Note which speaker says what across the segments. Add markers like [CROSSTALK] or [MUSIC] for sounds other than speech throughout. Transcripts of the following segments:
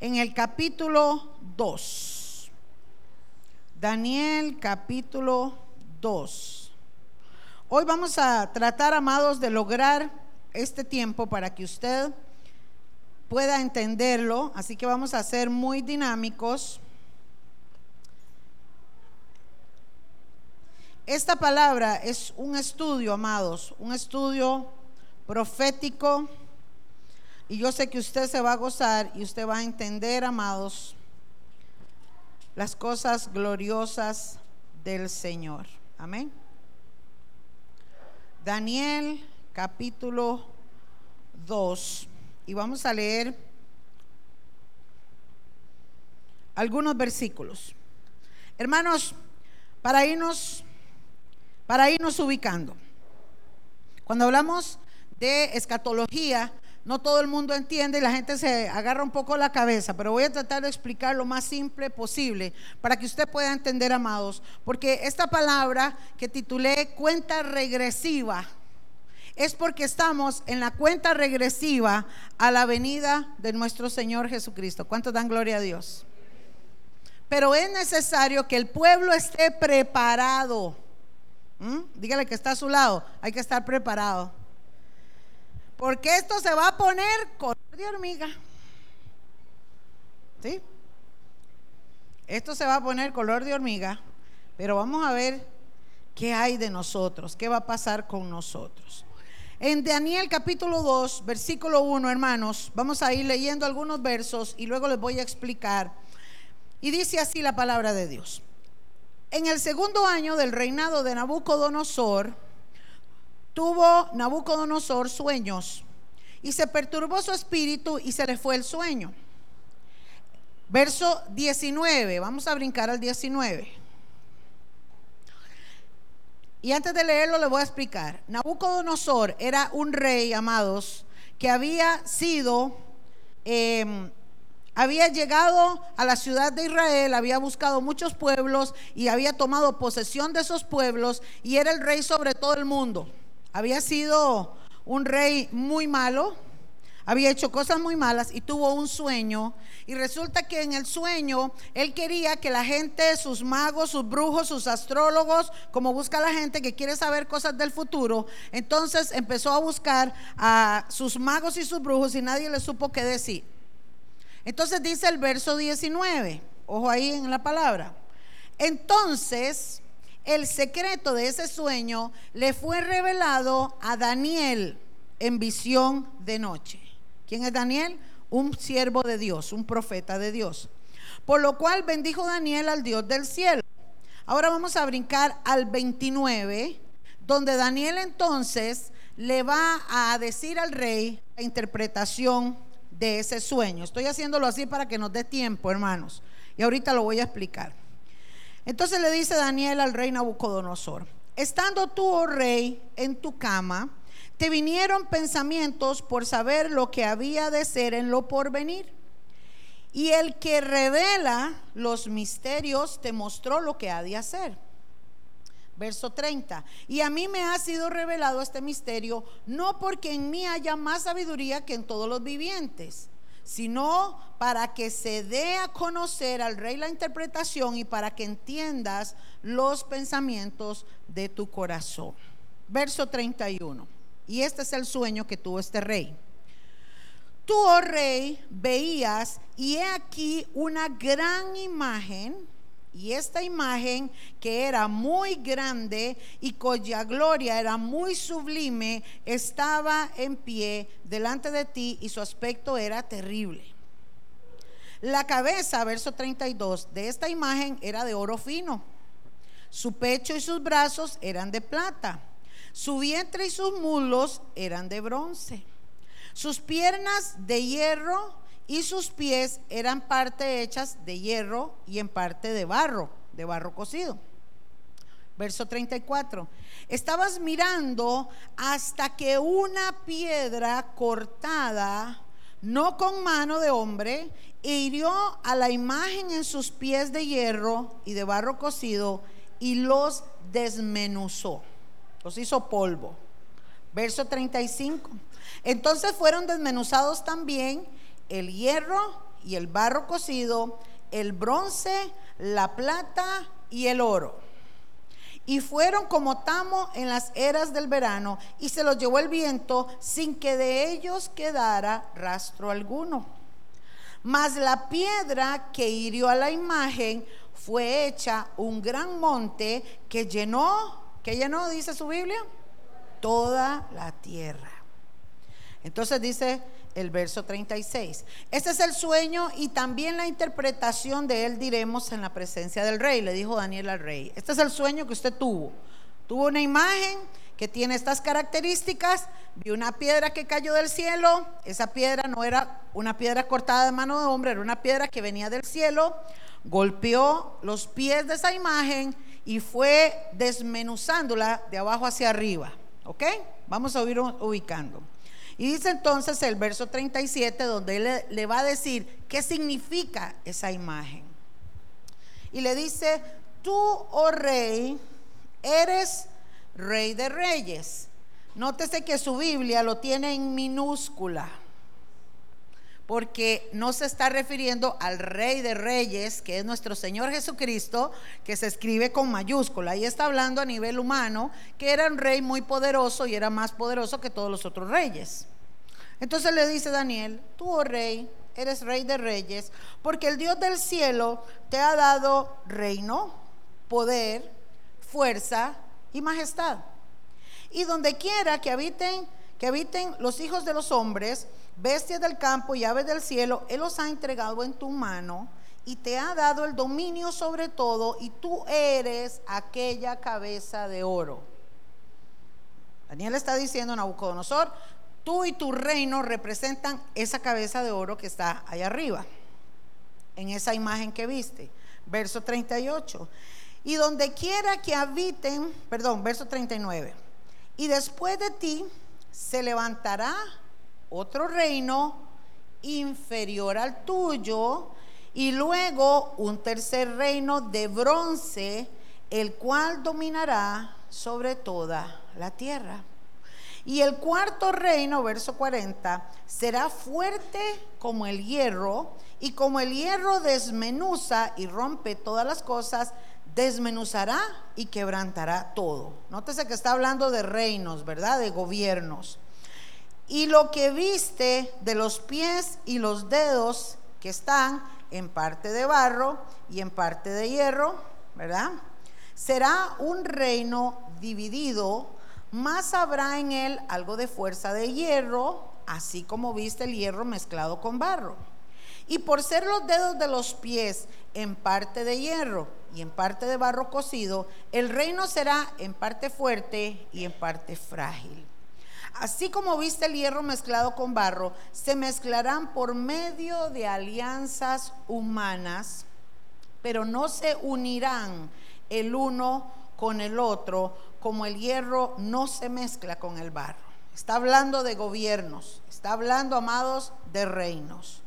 Speaker 1: en el capítulo 2. Daniel capítulo 2. Hoy vamos a tratar, amados, de lograr este tiempo para que usted pueda entenderlo. Así que vamos a ser muy dinámicos. Esta palabra es un estudio, amados, un estudio profético. Y yo sé que usted se va a gozar y usted va a entender, amados, las cosas gloriosas del Señor. Amén. Daniel capítulo 2. Y vamos a leer algunos versículos. Hermanos, para irnos para irnos ubicando. Cuando hablamos de escatología, no todo el mundo entiende y la gente se agarra un poco la cabeza, pero voy a tratar de explicar lo más simple posible para que usted pueda entender, amados, porque esta palabra que titulé cuenta regresiva es porque estamos en la cuenta regresiva a la venida de nuestro Señor Jesucristo. ¿Cuántos dan gloria a Dios? Pero es necesario que el pueblo esté preparado ¿Mm? Dígale que está a su lado, hay que estar preparado. Porque esto se va a poner color de hormiga. ¿Sí? Esto se va a poner color de hormiga, pero vamos a ver qué hay de nosotros, qué va a pasar con nosotros. En Daniel capítulo 2, versículo 1, hermanos, vamos a ir leyendo algunos versos y luego les voy a explicar. Y dice así la palabra de Dios. En el segundo año del reinado de Nabucodonosor, tuvo Nabucodonosor sueños y se perturbó su espíritu y se le fue el sueño. Verso 19, vamos a brincar al 19. Y antes de leerlo le voy a explicar. Nabucodonosor era un rey, amados, que había sido em, había llegado a la ciudad de Israel, había buscado muchos pueblos y había tomado posesión de esos pueblos y era el rey sobre todo el mundo. Había sido un rey muy malo, había hecho cosas muy malas y tuvo un sueño. Y resulta que en el sueño él quería que la gente, sus magos, sus brujos, sus astrólogos, como busca la gente que quiere saber cosas del futuro, entonces empezó a buscar a sus magos y sus brujos y nadie le supo qué decir. Entonces dice el verso 19, ojo ahí en la palabra. Entonces, el secreto de ese sueño le fue revelado a Daniel en visión de noche. ¿Quién es Daniel? Un siervo de Dios, un profeta de Dios. Por lo cual bendijo Daniel al Dios del cielo. Ahora vamos a brincar al 29, donde Daniel entonces le va a decir al rey la interpretación de ese sueño. Estoy haciéndolo así para que nos dé tiempo, hermanos. Y ahorita lo voy a explicar. Entonces le dice Daniel al rey Nabucodonosor, estando tú, oh rey, en tu cama, te vinieron pensamientos por saber lo que había de ser en lo porvenir. Y el que revela los misterios te mostró lo que ha de hacer. Verso 30. Y a mí me ha sido revelado este misterio, no porque en mí haya más sabiduría que en todos los vivientes, sino para que se dé a conocer al rey la interpretación y para que entiendas los pensamientos de tu corazón. Verso 31. Y este es el sueño que tuvo este rey. Tú, oh rey, veías y he aquí una gran imagen y esta imagen que era muy grande y cuya gloria era muy sublime, estaba en pie delante de ti y su aspecto era terrible. La cabeza, verso 32, de esta imagen era de oro fino. Su pecho y sus brazos eran de plata. Su vientre y sus muslos eran de bronce. Sus piernas de hierro y sus pies eran parte hechas de hierro y en parte de barro, de barro cocido. Verso 34. Estabas mirando hasta que una piedra cortada, no con mano de hombre, hirió a la imagen en sus pies de hierro y de barro cocido y los desmenuzó. Los hizo polvo. Verso 35. Entonces fueron desmenuzados también el hierro y el barro cocido, el bronce, la plata y el oro. Y fueron como tamo en las eras del verano, y se los llevó el viento sin que de ellos quedara rastro alguno. Mas la piedra que hirió a la imagen fue hecha un gran monte que llenó, ¿qué llenó? Dice su Biblia, toda la tierra. Entonces dice el verso 36. Este es el sueño y también la interpretación de él diremos en la presencia del rey, le dijo Daniel al rey. Este es el sueño que usted tuvo. Tuvo una imagen que tiene estas características. Vi una piedra que cayó del cielo. Esa piedra no era una piedra cortada de mano de hombre, era una piedra que venía del cielo. Golpeó los pies de esa imagen y fue desmenuzándola de abajo hacia arriba. ¿Ok? Vamos a ir ubicando. Y dice entonces el verso 37 donde él le, va a decir qué significa esa imagen. Y le dice, tú, oh rey, eres rey de reyes. Nótese que su Biblia lo tiene en minúscula porque no se está refiriendo al Rey de Reyes, que es nuestro Señor Jesucristo, que se escribe con mayúscula. Ahí está hablando a nivel humano, que era un rey muy poderoso y era más poderoso que todos los otros reyes. Entonces le dice Daniel, tú, oh rey, eres rey de reyes, porque el Dios del cielo te ha dado reino, poder, fuerza y majestad. Y donde quiera que habiten, que habiten los hijos de los hombres, bestias del campo y aves del cielo, Él los ha entregado en tu mano y te ha dado el dominio sobre todo y tú eres aquella cabeza de oro. Daniel está diciendo a Nabucodonosor, tú y tu reino representan esa cabeza de oro que está ahí arriba, en esa imagen que viste. Verso 38. Y donde quiera que habiten, perdón, verso 39. Y después de ti se levantará otro reino inferior al tuyo y luego un tercer reino de bronce, el cual dominará sobre toda la tierra. Y el cuarto reino, verso 40, será fuerte como el hierro, y como el hierro desmenuza y rompe todas las cosas, desmenuzará y quebrantará todo. Nótese que está hablando de reinos, ¿verdad? De gobiernos. Y lo que viste de los pies y los dedos que están en parte de barro y en parte de hierro, ¿verdad? Será un reino dividido, más habrá en él algo de fuerza de hierro, así como viste el hierro mezclado con barro. Y por ser los dedos de los pies en parte de hierro y en parte de barro cocido, el reino será en parte fuerte y en parte frágil. Así como viste el hierro mezclado con barro, se mezclarán por medio de alianzas humanas, pero no se unirán el uno con el otro, como el hierro no se mezcla con el barro. Está hablando de gobiernos, está hablando, amados, de reinos.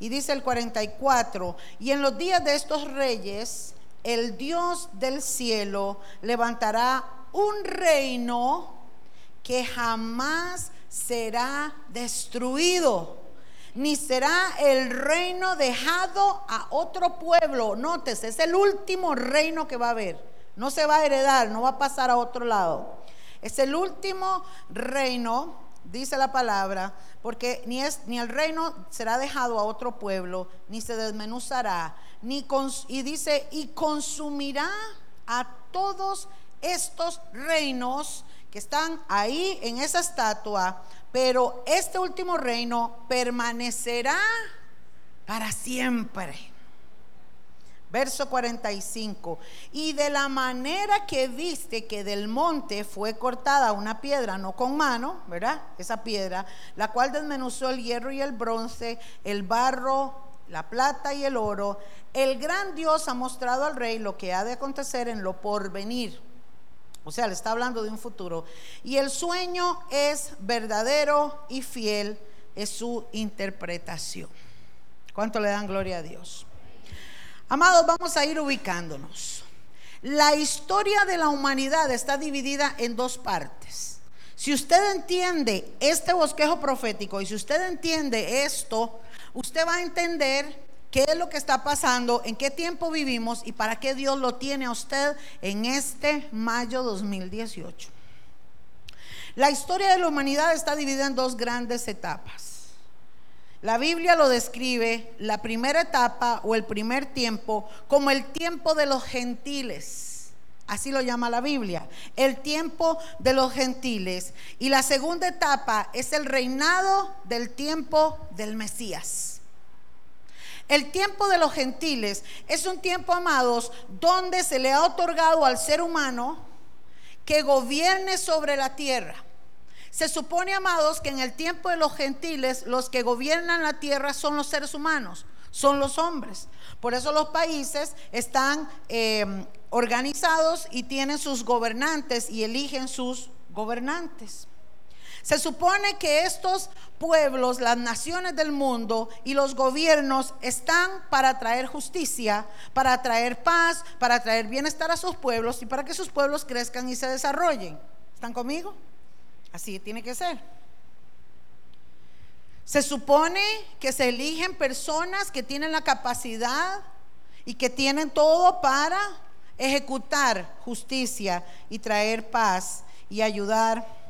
Speaker 1: Y dice el 44, y en los días de estos reyes, el Dios del cielo levantará un reino que jamás será destruido, ni será el reino dejado a otro pueblo. Nótese, es el último reino que va a haber. No se va a heredar, no va a pasar a otro lado. Es el último reino, dice la palabra, porque ni, es, ni el reino será dejado a otro pueblo, ni se desmenuzará, ni y dice, y consumirá a todos estos reinos que están ahí en esa estatua, pero este último reino permanecerá para siempre. Verso 45. Y de la manera que viste que del monte fue cortada una piedra, no con mano, ¿verdad? Esa piedra, la cual desmenuzó el hierro y el bronce, el barro, la plata y el oro, el gran Dios ha mostrado al rey lo que ha de acontecer en lo porvenir o sea, le está hablando de un futuro. Y el sueño es verdadero y fiel, es su interpretación. ¿Cuánto le dan gloria a Dios? Amados, vamos a ir ubicándonos. La historia de la humanidad está dividida en dos partes. Si usted entiende este bosquejo profético y si usted entiende esto, usted va a entender qué es lo que está pasando, en qué tiempo vivimos y para qué Dios lo tiene a usted en este mayo 2018. La historia de la humanidad está dividida en dos grandes etapas. La Biblia lo describe, la primera etapa o el primer tiempo, como el tiempo de los gentiles. Así lo llama la Biblia, el tiempo de los gentiles. Y la segunda etapa es el reinado del tiempo del Mesías. El tiempo de los gentiles es un tiempo, amados, donde se le ha otorgado al ser humano que gobierne sobre la tierra. Se supone, amados, que en el tiempo de los gentiles los que gobiernan la tierra son los seres humanos, son los hombres. Por eso los países están eh, organizados y tienen sus gobernantes y eligen sus gobernantes. Se supone que estos pueblos, las naciones del mundo y los gobiernos están para traer justicia, para traer paz, para traer bienestar a sus pueblos y para que sus pueblos crezcan y se desarrollen. ¿Están conmigo? Así tiene que ser. Se supone que se eligen personas que tienen la capacidad y que tienen todo para ejecutar justicia y traer paz y ayudar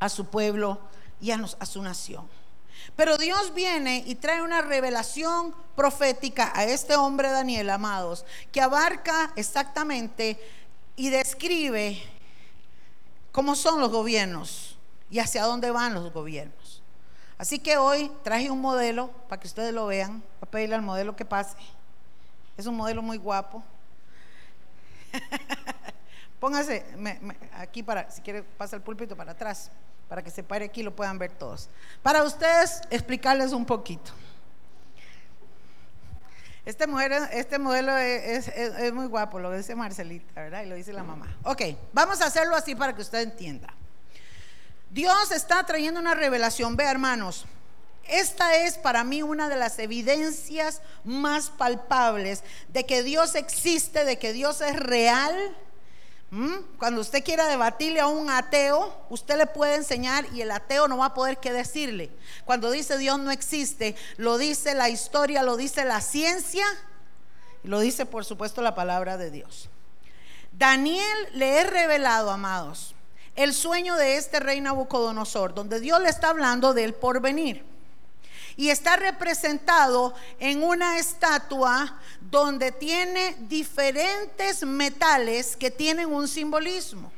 Speaker 1: a su pueblo y a, su nación. Pero Dios viene y trae una revelación profética a este hombre Daniel, amados, que abarca exactamente y describe cómo son los gobiernos y hacia dónde van los gobiernos. Así que hoy traje un modelo para que ustedes lo vean. Voy a pedirle al modelo que pase. Es un modelo muy guapo. [LAUGHS] Póngase aquí para, si quiere, pasa el púlpito para atrás, para que se pare aquí y lo puedan ver todos. Para ustedes explicarles un poquito. Este, este modelo es, es muy guapo, lo dice Marcelita, ¿verdad? Y lo dice la mamá. Ok, vamos a hacerlo así para que usted entienda. Dios está trayendo una revelación. Ve, hermanos, esta es para mí una de las evidencias más palpables de que Dios existe, de que Dios es real. ¿Mm? Cuando usted quiera debatirle a un ateo, usted le puede enseñar y el ateo no va a poder qué decirle. Cuando dice Dios no existe, lo dice la historia, lo dice la ciencia y lo dice por supuesto la palabra de Dios. Daniel le he revelado, amados, el sueño de este rey Nabucodonosor, donde Dios le está hablando del porvenir. Y está representado en una estatua donde tiene diferentes metales que tienen un simbolismo.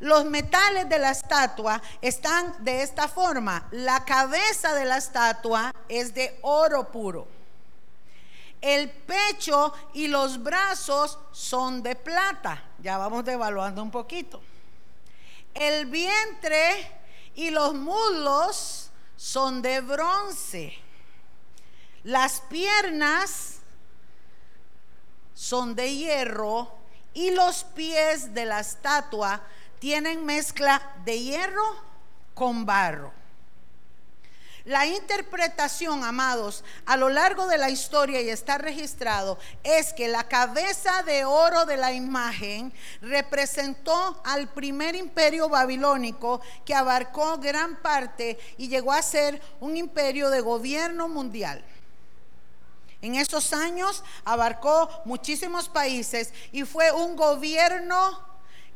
Speaker 1: Los metales de la estatua están de esta forma. La cabeza de la estatua es de oro puro. El pecho y los brazos son de plata. Ya vamos devaluando un poquito. El vientre y los muslos son de bronce. Las piernas son de hierro y los pies de la estatua tienen mezcla de hierro con barro. La interpretación, amados, a lo largo de la historia y está registrado, es que la cabeza de oro de la imagen representó al primer imperio babilónico que abarcó gran parte y llegó a ser un imperio de gobierno mundial. En esos años abarcó muchísimos países y fue un gobierno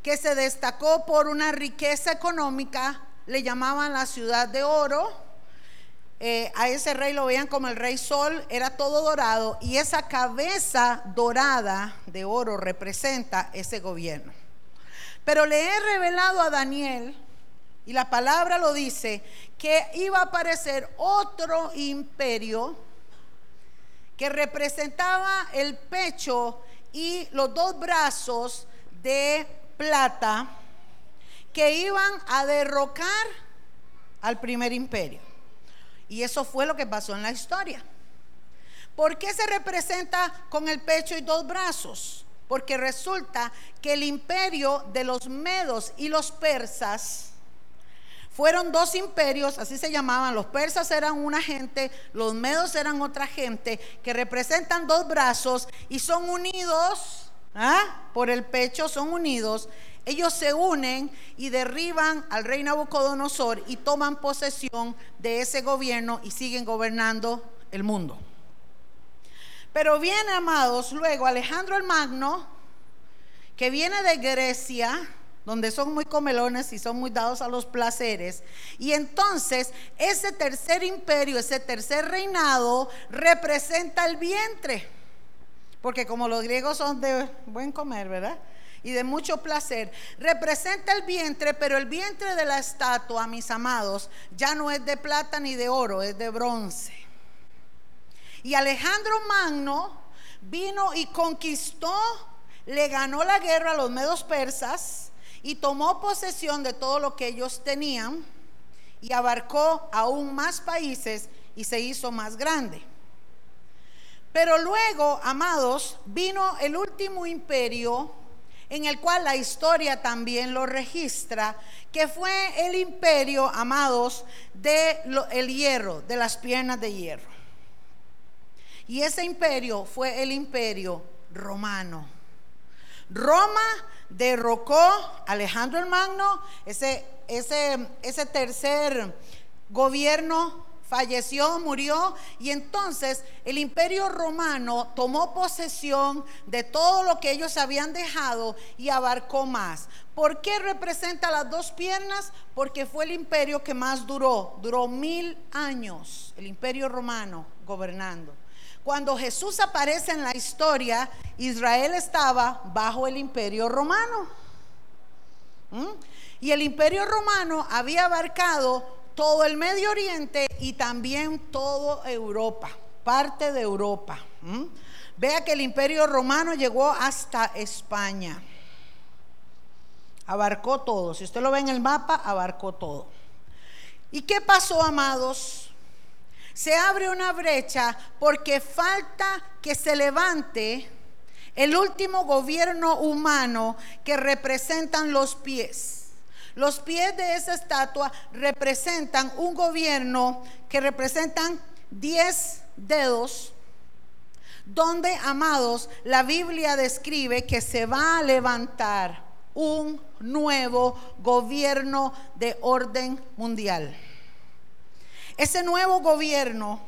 Speaker 1: que se destacó por una riqueza económica, le llamaban la ciudad de oro eh, a ese rey lo veían como el rey sol, era todo dorado y esa cabeza dorada de oro representa ese gobierno. Pero le he revelado a Daniel, y la palabra lo dice, que iba a aparecer otro imperio que representaba el pecho y los dos brazos de plata que iban a derrocar al primer imperio. Y eso fue lo que pasó en la historia. ¿Por qué se representa con el pecho y dos brazos? Porque resulta que el imperio de los medos y los persas fueron dos imperios, así se llamaban. Los persas eran una gente, los medos eran otra gente, que representan dos brazos y son unidos ¿ah? por el pecho, son unidos, ellos se unen y derriban al rey Nabucodonosor y toman posesión de ese gobierno y siguen gobernando el mundo. Pero viene, amados, luego Alejandro el Magno, que viene de Grecia, donde son muy comelones y son muy dados a los placeres. Y entonces ese tercer imperio, ese tercer reinado, representa el vientre. Porque como los griegos son de buen comer, ¿verdad? Y de mucho placer. Representa el vientre, pero el vientre de la estatua, mis amados, ya no es de plata ni de oro, es de bronce. Y Alejandro Magno vino y conquistó, le ganó la guerra a los medos persas y tomó posesión de todo lo que ellos tenían y abarcó aún más países y se hizo más grande. Pero luego, amados, vino el último imperio en el cual la historia también lo registra, que fue el imperio, amados, de el hierro, de las piernas de hierro. Y ese imperio fue el imperio romano. Roma derrocó a Alejandro el Magno, ese, ese, ese tercer gobierno falleció, murió, y entonces el imperio romano tomó posesión de todo lo que ellos habían dejado y abarcó más. ¿Por qué representa las dos piernas? Porque fue el imperio que más duró, duró mil años, el imperio romano gobernando. Cuando Jesús aparece en la historia, Israel estaba bajo el imperio romano. ¿Mm? Y el imperio romano había abarcado todo el Medio Oriente y también toda Europa, parte de Europa. Vea que el imperio romano llegó hasta España. Abarcó todo. Si usted lo ve en el mapa, abarcó todo. ¿Y qué pasó, amados? se abre una brecha porque falta que se levante el último gobierno humano que representan los pies. Los pies de esa estatua representan un gobierno que representan 10 dedos, donde, amados, la Biblia describe que se va a levantar un nuevo gobierno de orden mundial. Ese nuevo gobierno,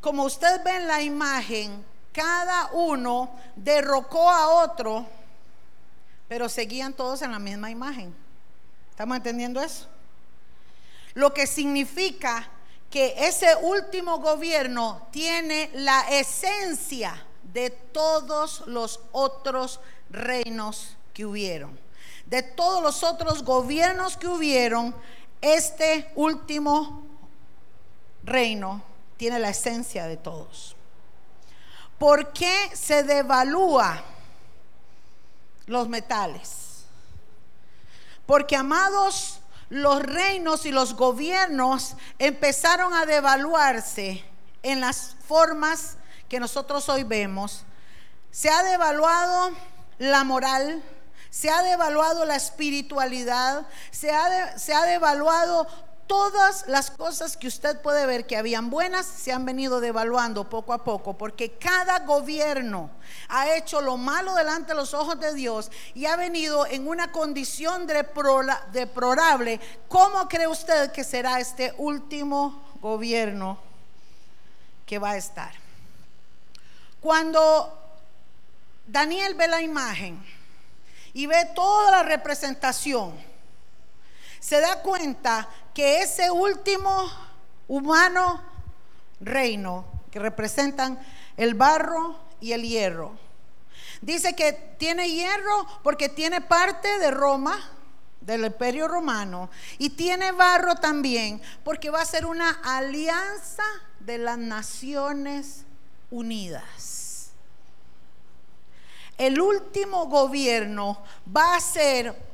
Speaker 1: como usted ve en la imagen, cada uno derrocó a otro, pero seguían todos en la misma imagen. ¿Estamos entendiendo eso? Lo que significa que ese último gobierno tiene la esencia de todos los otros reinos que hubieron. De todos los otros gobiernos que hubieron, este último reino tiene la esencia de todos. ¿Por qué se devalúa los metales? Porque, amados, los reinos y los gobiernos empezaron a devaluarse en las formas que nosotros hoy vemos. Se ha devaluado la moral, se ha devaluado la espiritualidad, se ha, se ha devaluado todas las cosas que usted puede ver que habían buenas se han venido devaluando poco a poco, porque cada gobierno ha hecho lo malo delante de los ojos de Dios y ha venido en una condición deplorable. ¿Cómo cree usted que será este último gobierno que va a estar? Cuando Daniel ve la imagen, y ve toda la representación, se da cuenta que ese último humano reino que representan el barro y el hierro. Dice que tiene hierro porque tiene parte de Roma, del imperio romano, y tiene barro también porque va a ser una alianza de las naciones unidas el último gobierno va a ser,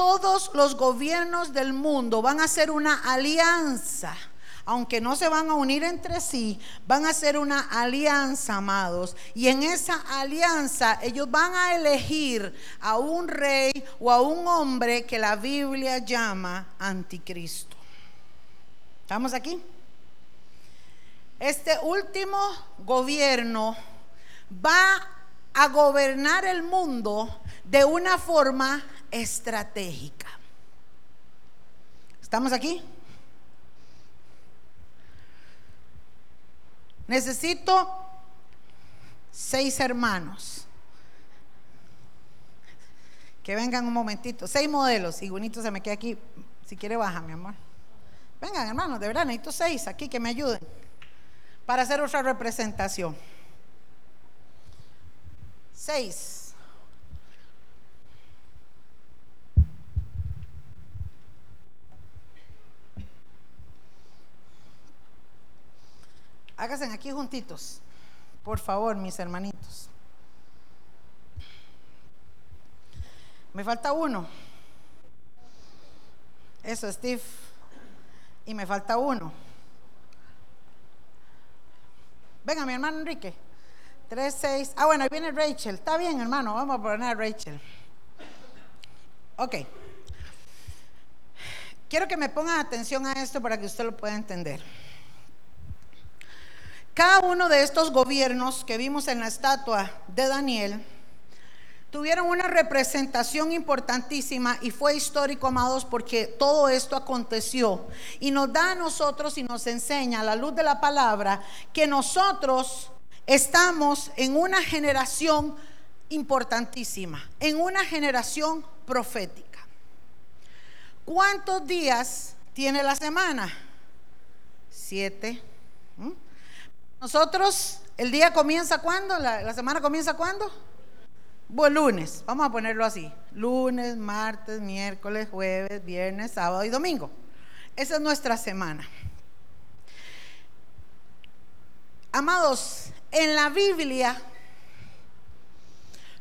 Speaker 1: todos los gobiernos del mundo van a ser una alianza. Aunque no se van a unir entre sí, van a ser una alianza, amados. Y en esa alianza ellos van a elegir a un rey o a un hombre que la Biblia llama anticristo. ¿Estamos aquí? Este último gobierno va a gobernar el mundo de una forma estratégica. ¿Estamos aquí? Necesito seis hermanos. Que vengan un momentito. Seis modelos. Y bonito se me queda aquí. Si quiere, baja, mi amor. Vengan, hermanos, de verdad, necesito seis aquí que me ayuden para hacer otra representación. Seis. Háganse aquí juntitos, por favor, mis hermanitos. Me falta uno. Eso, Steve. Y me falta uno. Venga, mi hermano Enrique. Tres, seis. Ah, bueno, ahí viene Rachel. Está bien, hermano. Vamos a poner a Rachel. Ok. Quiero que me pongan atención a esto para que usted lo pueda entender. Cada uno de estos gobiernos que vimos en la estatua de Daniel tuvieron una representación importantísima y fue histórico, amados, porque todo esto aconteció y nos da a nosotros y nos enseña a la luz de la palabra que nosotros estamos en una generación importantísima, en una generación profética. ¿Cuántos días tiene la semana? Siete. Nosotros, el día comienza cuándo? ¿La, semana comienza cuándo? Bueno, lunes, vamos a ponerlo así. Lunes, martes, miércoles, jueves, viernes, sábado y domingo. Esa es nuestra semana. Amados, en la Biblia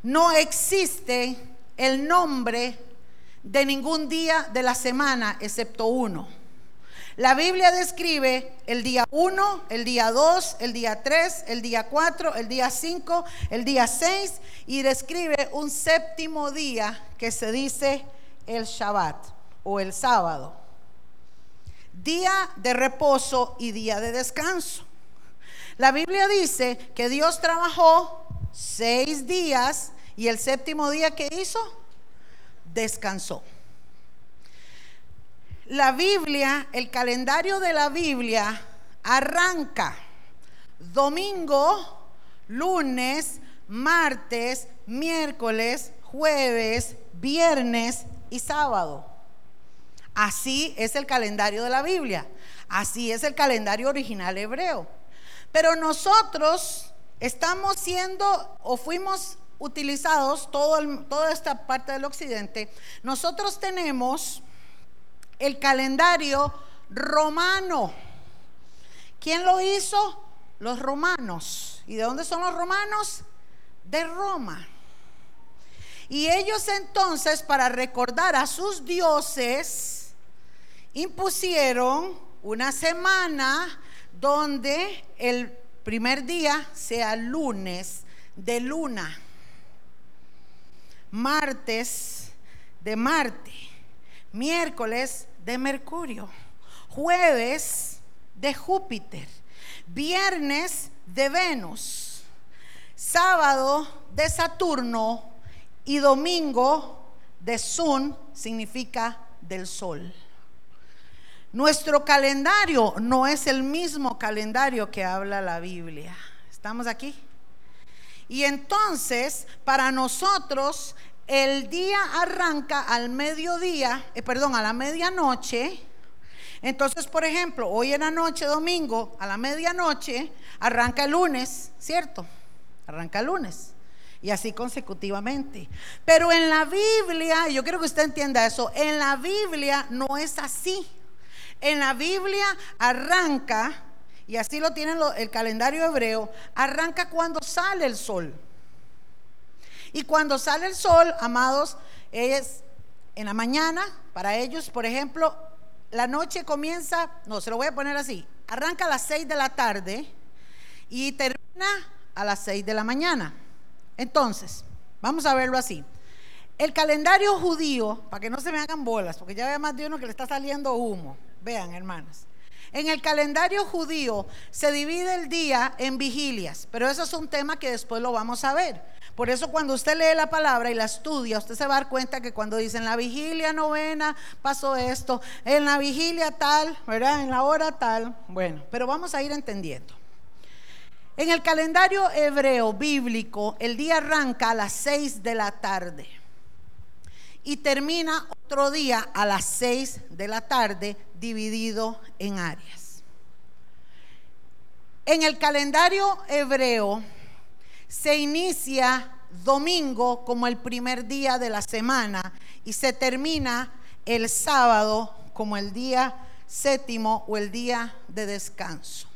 Speaker 1: no existe el nombre de ningún día de la semana excepto uno. La Biblia describe el día 1, el día 2, el día 3, el día 4, el día 5, el día 6 y describe un séptimo día que se dice el Shabbat o el sábado. Día de reposo y día de descanso. La Biblia dice que Dios trabajó seis días y el séptimo día que hizo, descansó la Biblia, el calendario de la Biblia arranca domingo, lunes, martes, miércoles, jueves, viernes y sábado. Así es el calendario de la Biblia. Así es el calendario original hebreo. Pero nosotros estamos siendo o fuimos utilizados, todo toda esta parte del occidente, nosotros tenemos el calendario romano. ¿Quién lo hizo? Los romanos. ¿Y de dónde son los romanos? De Roma. Y ellos entonces, para recordar a sus dioses, impusieron una semana donde el primer día sea lunes de luna, martes de Marte, miércoles de Mercurio, jueves de Júpiter, viernes de Venus, sábado de Saturno y domingo de Sun, significa del Sol. Nuestro calendario no es el mismo calendario que habla la Biblia. ¿Estamos aquí? Y entonces, para nosotros, el día arranca al mediodía, eh, perdón, a la medianoche. Entonces, por ejemplo, hoy en la noche, domingo, a la medianoche, arranca el lunes, ¿cierto? Arranca el lunes. Y así consecutivamente. Pero en la Biblia, yo quiero que usted entienda eso, en la Biblia no es así. En la Biblia arranca, y así lo tiene el calendario hebreo, arranca cuando sale el sol. Y cuando sale el sol, amados, es en la mañana, para ellos, por ejemplo, la noche comienza, no, se lo voy a poner así, arranca a las 6 de la tarde y termina a las 6 de la mañana. Entonces, vamos a verlo así. El calendario judío, para que no se me hagan bolas, porque ya ve más de uno que le está saliendo humo. Vean, hermanas. En el calendario judío se divide el día en vigilias, pero eso es un tema que después lo vamos a ver. Por eso cuando usted lee la palabra y la estudia, usted se va a dar cuenta que cuando dicen la vigilia novena pasó esto, en la vigilia tal, ¿verdad? En la hora tal. Bueno, pero vamos a ir entendiendo. En el calendario hebreo bíblico, el día arranca a las 6 de la tarde y termina otro día a las 6 de la tarde dividido en áreas. En el calendario hebreo se inicia domingo como el primer día de la semana y se termina el sábado como el día séptimo o el día de descanso.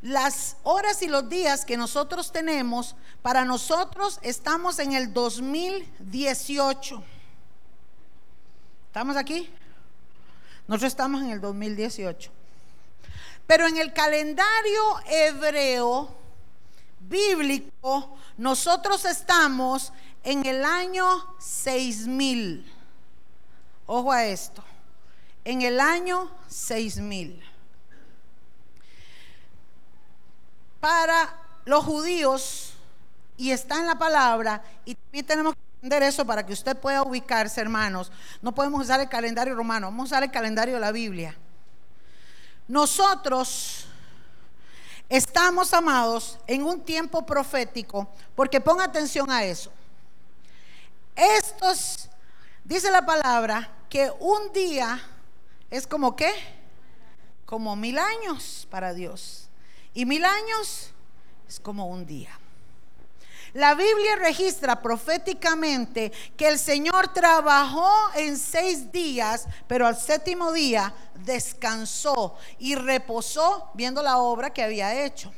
Speaker 1: Las horas y los días que nosotros tenemos, para nosotros estamos en el 2018. ¿Estamos aquí? Nosotros estamos en el 2018. Pero en el calendario hebreo bíblico, nosotros estamos en el año 6000. Ojo a esto. En el año 6000. para los judíos, y está en la palabra, y también tenemos que eso para que usted pueda ubicarse, hermanos. No podemos usar el calendario romano, vamos a usar el calendario de la Biblia. Nosotros estamos amados en un tiempo profético, porque ponga atención a eso. Estos, dice la palabra, que un día es como qué? Como mil años para Dios. Y mil años es como un día. La Biblia registra proféticamente que el Señor trabajó en seis días, pero al séptimo día descansó y reposó viendo la obra que había hecho.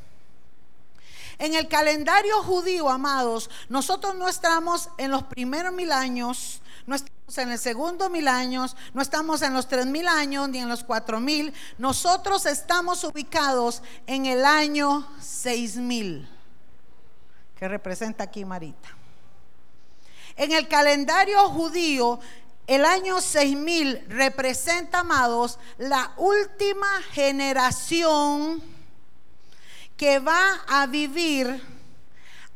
Speaker 1: En el calendario judío, amados, nosotros no estamos en los primeros mil años, no estamos en el segundo mil años, no estamos en los tres mil años ni en los cuatro mil. Nosotros estamos ubicados en el año seis mil, que representa aquí Marita. En el calendario judío, el año seis mil representa, amados, la última generación que va a vivir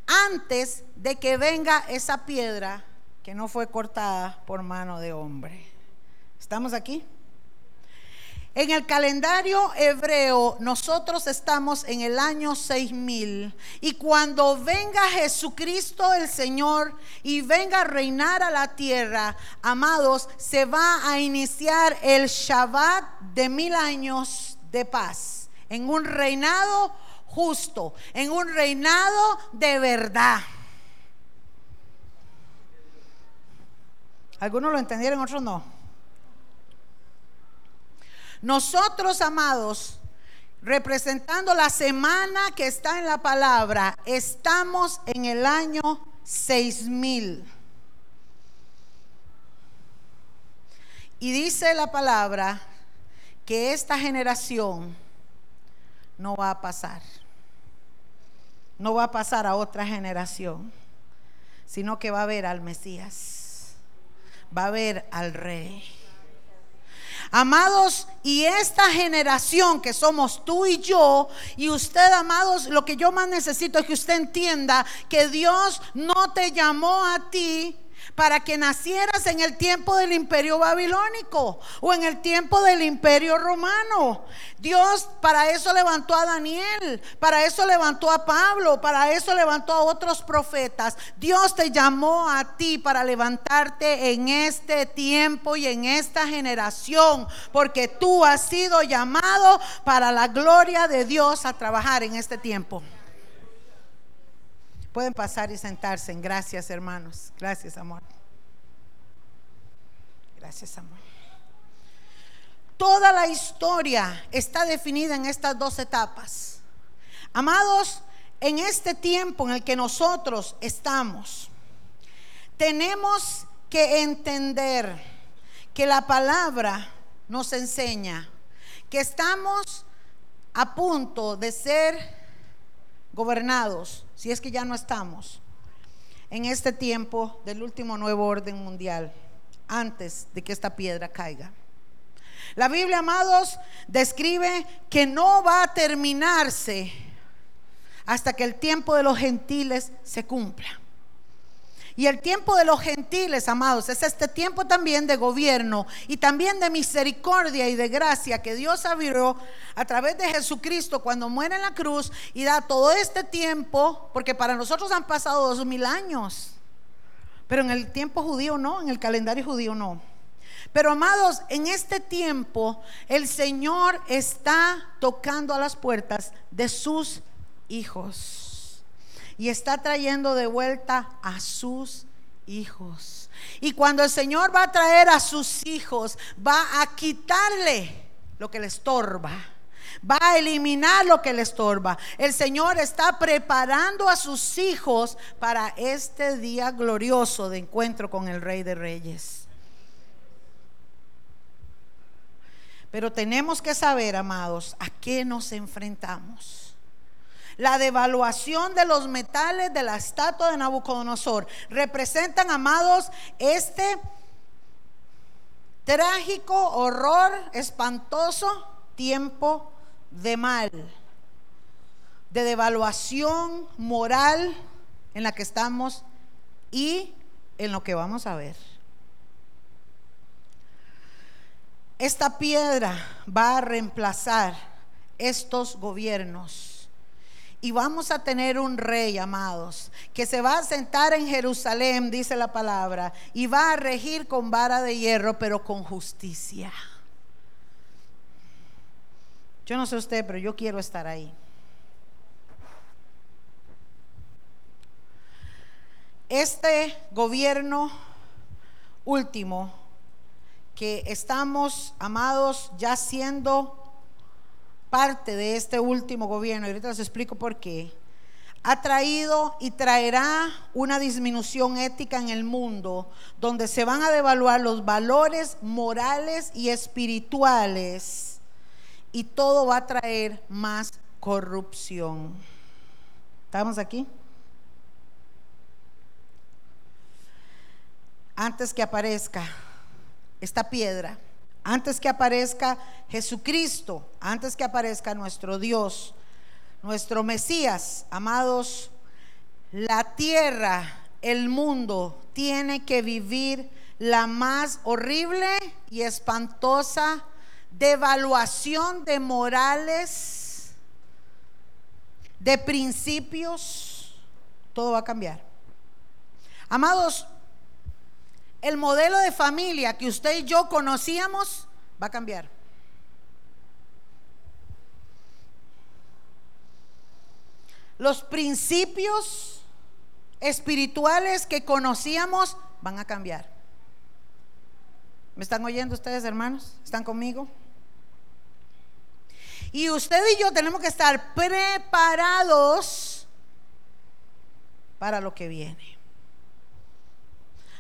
Speaker 1: antes de que venga esa piedra que no fue cortada por mano de hombre. ¿Estamos aquí? En el calendario hebreo nosotros estamos en el año 6000 y cuando venga Jesucristo el Señor y venga a reinar a la tierra, amados, se va a iniciar el Shabbat de mil años de paz en un reinado justo, en un reinado de verdad. Algunos lo entendieron, otros no. Nosotros, amados, representando la semana que está en la palabra, estamos en el año 6000. Y dice la palabra que esta generación no va a pasar no va a pasar a otra generación, sino que va a ver al Mesías, va a ver al Rey. Amados, y esta generación que somos tú y yo, y usted, amados, lo que yo más necesito es que usted entienda que Dios no te llamó a ti para que nacieras en el tiempo del imperio babilónico o en el tiempo del imperio romano. Dios para eso levantó a Daniel, para eso levantó a Pablo, para eso levantó a otros profetas. Dios te llamó a ti para levantarte en este tiempo y en esta generación, porque tú has sido llamado para la gloria de Dios a trabajar en este tiempo. Pueden pasar y sentarse. Gracias, hermanos. Gracias, amor. Gracias, amor. Toda la historia está definida en estas dos etapas. Amados, en este tiempo en el que nosotros estamos, tenemos que entender que la palabra nos enseña que estamos a punto de ser gobernados, si es que ya no estamos, en este tiempo del último nuevo orden mundial, antes de que esta piedra caiga. La Biblia, amados, describe que no va a terminarse hasta que el tiempo de los gentiles se cumpla. Y el tiempo de los gentiles, amados, es este tiempo también de gobierno y también de misericordia y de gracia que Dios abrió a través de Jesucristo cuando muere en la cruz y da todo este tiempo, porque para nosotros han pasado dos mil años, pero en el tiempo judío no, en el calendario judío no. Pero amados, en este tiempo el Señor está tocando a las puertas de sus hijos y está trayendo de vuelta a sus hijos. Y cuando el Señor va a traer a sus hijos, va a quitarle lo que le estorba. Va a eliminar lo que le estorba. El Señor está preparando a sus hijos para este día glorioso de encuentro con el Rey de Reyes. Pero tenemos que saber, amados, a qué nos enfrentamos. La devaluación de los metales de la estatua de Nabucodonosor representan, amados, este trágico horror, espantoso tiempo de mal, de devaluación moral en la que estamos y en lo que vamos a ver. Esta piedra va a reemplazar estos gobiernos. Y vamos a tener un rey, amados, que se va a sentar en Jerusalén, dice la palabra, y va a regir con vara de hierro, pero con justicia. Yo no sé usted, pero yo quiero estar ahí. Este gobierno último que estamos, amados, ya siendo parte de este último gobierno, y ahorita les explico por qué, ha traído y traerá una disminución ética en el mundo donde se van a devaluar los valores morales y espirituales y todo va a traer más corrupción. ¿Estamos aquí? Antes que aparezca esta piedra, antes que aparezca Jesucristo, antes que aparezca nuestro Dios, nuestro Mesías, amados, la tierra, el mundo tiene que vivir la más horrible y espantosa devaluación de morales, de principios, todo va a cambiar. Amados, el modelo de familia que usted y yo conocíamos va a cambiar. Los principios espirituales que conocíamos van a cambiar. ¿Me están oyendo ustedes, hermanos? ¿Están conmigo? Y usted y yo tenemos que estar preparados para lo que viene.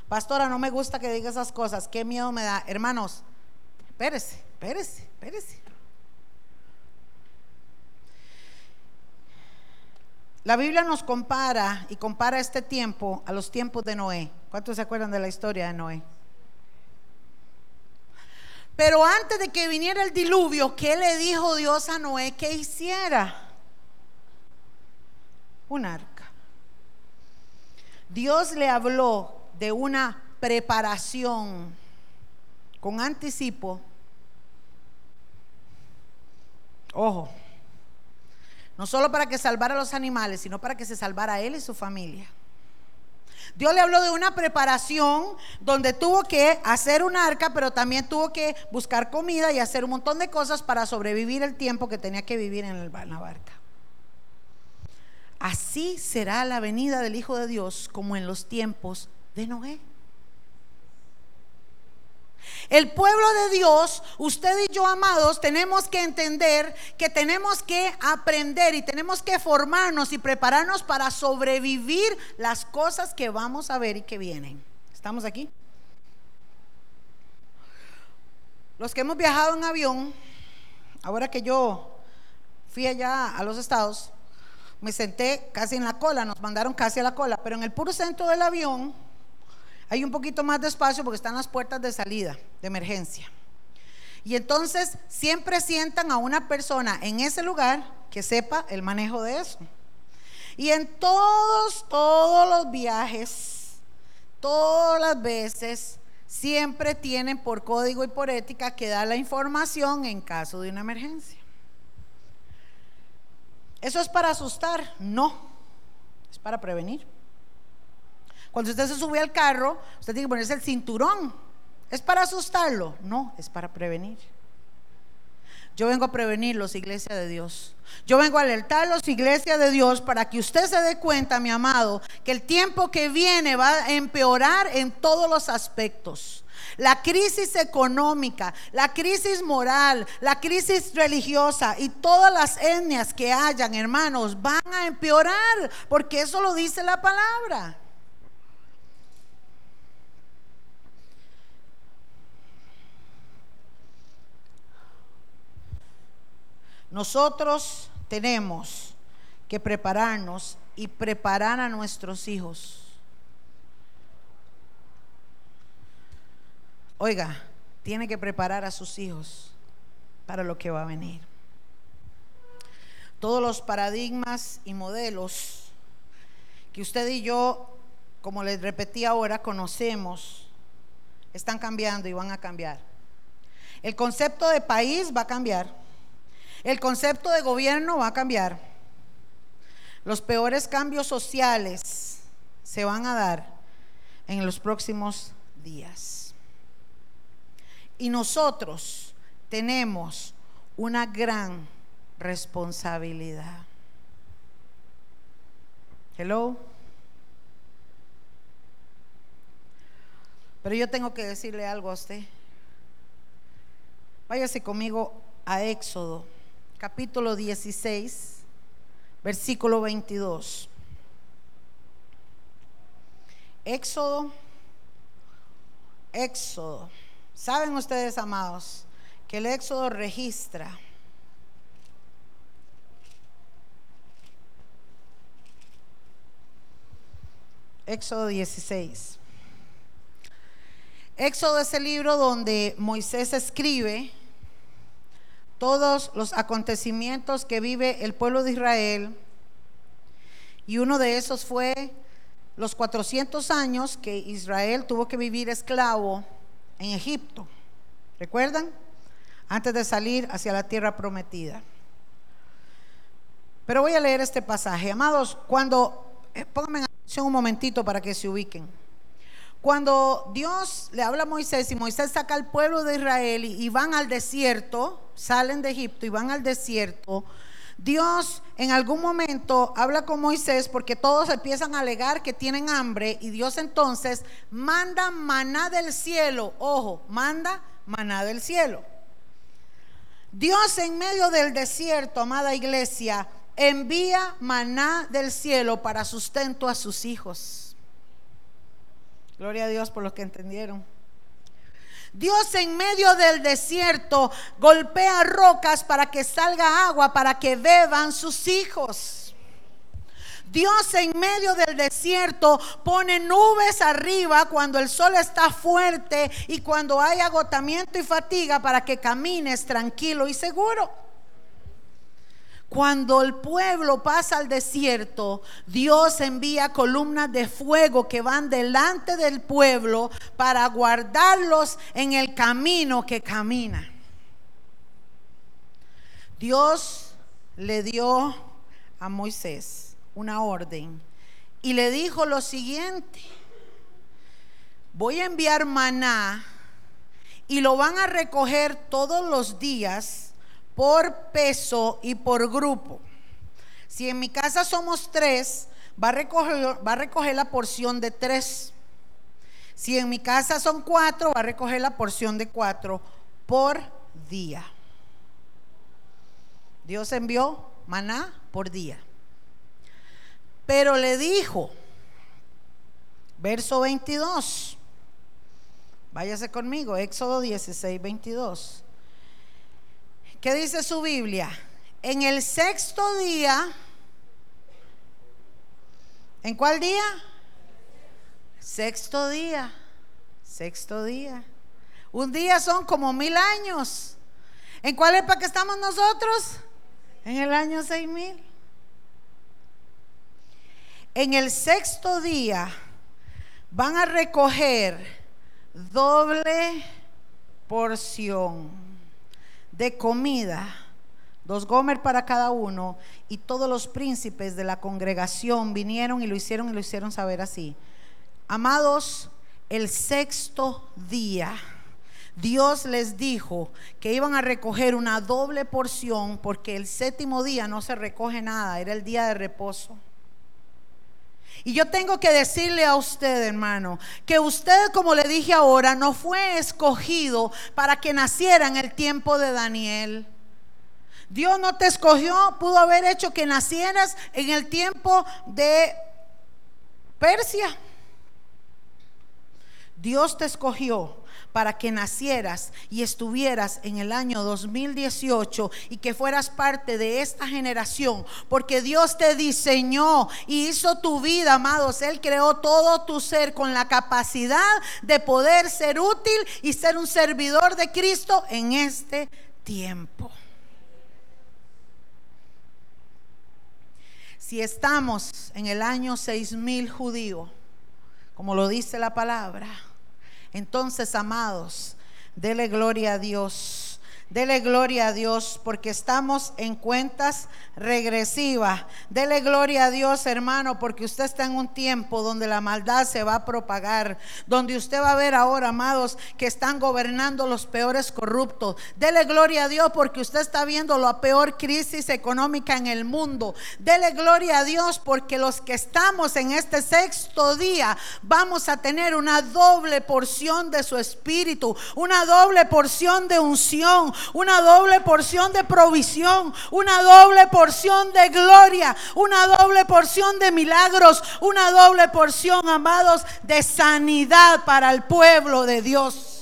Speaker 1: Pastora, no me gusta que diga esas cosas. Qué miedo me da. Hermanos, espérese, espérese, espérese. La Biblia nos compara y compara este tiempo a los tiempos de Noé. ¿Cuántos se acuerdan de la historia de Noé? Pero antes de que viniera el diluvio, ¿qué le dijo Dios a Noé que hiciera? Un arca. Dios le habló de una preparación con anticipo, ojo, no solo para que salvara a los animales, sino para que se salvara a él y su familia. Dios le habló de una preparación donde tuvo que hacer un arca, pero también tuvo que buscar comida y hacer un montón de cosas para sobrevivir el tiempo que tenía que vivir en la barca. Así será la venida del Hijo de Dios como en los tiempos de Noé. El pueblo de Dios, usted y yo amados, tenemos que entender que tenemos que aprender y tenemos que formarnos y prepararnos para sobrevivir las cosas que vamos a ver y que vienen. ¿Estamos aquí? Los que hemos viajado en avión, ahora que yo fui allá a los estados, me senté casi en la cola, nos mandaron casi a la cola, pero en el puro centro del avión hay un poquito más de espacio porque están las puertas de salida, de emergencia. Y entonces siempre sientan a una persona en ese lugar que sepa el manejo de eso. Y en todos, todos los viajes todas las veces siempre tienen por código y por ética que dar la información en caso de una emergencia. ¿Eso es para asustar? No, es para prevenir. Cuando usted se sube al carro, usted tiene que ponerse el cinturón. ¿Es para asustarlo? No, es para prevenir. Yo vengo a prevenirlos, iglesia de Dios. Yo vengo a alertarlos, iglesia de Dios, para que usted se dé cuenta, mi amado, que el tiempo que viene va a empeorar en todos los aspectos. La crisis económica, la crisis moral, la crisis religiosa y todas las etnias que hayan, hermanos, van a empeorar, porque eso lo dice la palabra. Nosotros tenemos que prepararnos y preparar a nuestros hijos. Oiga, tiene que preparar a sus hijos para lo que va a venir. Todos los paradigmas y modelos que usted y yo, como les repetí ahora, conocemos, están cambiando y van a cambiar. El concepto de país va a cambiar. El concepto de gobierno va a cambiar. Los peores cambios sociales se van a dar en los próximos días. Y nosotros tenemos una gran responsabilidad. Hello. Pero yo tengo que decirle algo a usted. Váyase conmigo a Éxodo capítulo 16, versículo 22. Éxodo, Éxodo. ¿Saben ustedes, amados, que el Éxodo registra Éxodo 16. Éxodo es el libro donde Moisés escribe todos los acontecimientos que vive el pueblo de Israel. Y uno de esos fue los 400 años que Israel tuvo que vivir esclavo en Egipto. ¿Recuerdan? Antes de salir hacia la tierra prometida. Pero voy a leer este pasaje. Amados, cuando, eh, pónganme atención un momentito para que se ubiquen. Cuando Dios le habla a Moisés y Moisés saca al pueblo de Israel y, van al desierto, salen de Egipto y van al desierto, Dios en algún momento habla con Moisés porque todos empiezan a alegar que tienen hambre y Dios entonces manda maná del cielo. Ojo, manda maná del cielo. Dios en medio del desierto, amada iglesia, envía maná del cielo para sustento a sus hijos. Gloria a Dios por los que entendieron. Dios en medio del desierto golpea rocas para que salga agua, para que beban sus hijos. Dios en medio del desierto pone nubes arriba cuando el sol está fuerte y cuando hay agotamiento y fatiga para que camines tranquilo y seguro. Cuando el pueblo pasa al desierto, Dios envía columnas de fuego que van delante del pueblo para guardarlos en el camino que camina. Dios le dio a Moisés una orden y le dijo lo siguiente, voy a enviar maná y lo van a recoger todos los días por peso y por grupo. Si en mi casa somos tres, va a recoger, recoger la porción de tres. Si en mi casa son cuatro, va a recoger la porción de cuatro por día. Dios envió maná por día. Pero le dijo, verso 22, váyase conmigo, Éxodo 16, 22. ¿Qué dice su Biblia? En el sexto día, ¿en cuál día? Sexto día, sexto día. Un día son como mil años. ¿En cuál época estamos nosotros? En el año seis mil. En el sexto día van a recoger doble porción de comida, dos gomer para cada uno, y todos los príncipes de la congregación vinieron y lo hicieron y lo hicieron saber así. Amados, el sexto día, Dios les dijo que iban a recoger una doble porción porque el séptimo día no se recoge nada, era el día de reposo. Y yo tengo que decirle a usted, hermano, que usted, como le dije ahora, no fue escogido para que naciera en el tiempo de Daniel. Dios no te escogió, pudo haber hecho que nacieras en el tiempo de Persia. Dios te escogió para que nacieras y estuvieras en el año 2018 y que fueras parte de esta generación, porque Dios te diseñó y hizo tu vida, amados. Él creó todo tu ser con la capacidad de poder ser útil y ser un servidor de Cristo en este tiempo. Si estamos en el año 6000 judío, como lo dice la palabra, entonces, amados, dele gloria a Dios Dele gloria a Dios porque estamos en cuentas regresivas. Dele gloria a Dios, hermano, porque usted está en un tiempo donde la maldad se va a propagar, donde usted va a ver ahora, amados, que están gobernando los peores corruptos. Dele gloria a Dios porque usted está viendo la peor crisis económica en el mundo. Dele gloria a Dios porque los que estamos en este sexto día vamos a tener una doble porción de su espíritu, una doble porción de unción, una doble porción de provisión, una doble porción de gloria, una doble porción de milagros, una doble porción, amados, de sanidad para el pueblo de Dios.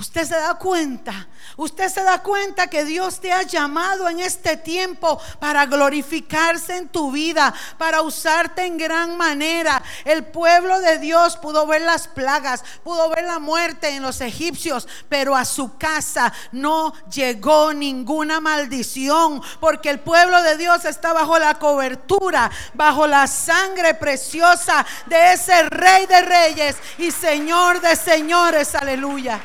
Speaker 1: Usted se da cuenta Usted se da cuenta que Dios te ha llamado en este tiempo para glorificarse en tu vida, para usarte en gran manera. El pueblo de Dios pudo ver las plagas, pudo ver la muerte en los egipcios, pero a su casa no llegó ninguna maldición, porque el pueblo de Dios está bajo la cobertura, bajo la sangre preciosa de ese rey de reyes y señor de señores. Aleluya.